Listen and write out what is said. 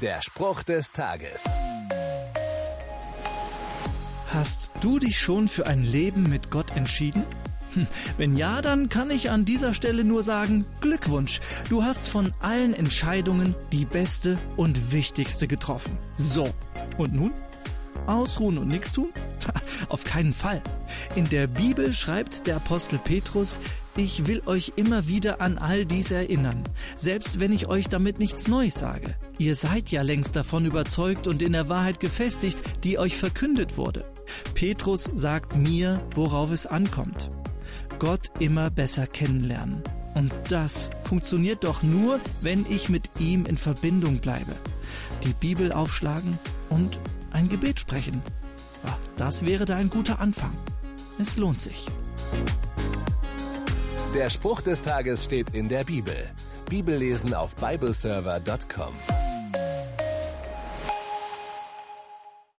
Der Spruch des Tages. Hast du dich schon für ein Leben mit Gott entschieden? Hm, Wenn ja, dann kann ich an dieser Stelle nur sagen, Glückwunsch, du hast von allen Entscheidungen die beste und wichtigste getroffen. So, und nun? Ausruhen und nichts tun? Auf keinen Fall. In der Bibel schreibt der Apostel Petrus, ich will euch immer wieder an all dies erinnern, selbst wenn ich euch damit nichts Neues sage. Ihr seid ja längst davon überzeugt und in der Wahrheit gefestigt, die euch verkündet wurde. Petrus sagt mir, worauf es ankommt. Gott immer besser kennenlernen. Und das funktioniert doch nur, wenn ich mit ihm in Verbindung bleibe. Die Bibel aufschlagen und ein Gebet sprechen. Das wäre da ein guter Anfang. Es lohnt sich. Der Spruch des Tages steht in der Bibel. Bibellesen auf bibleserver.com.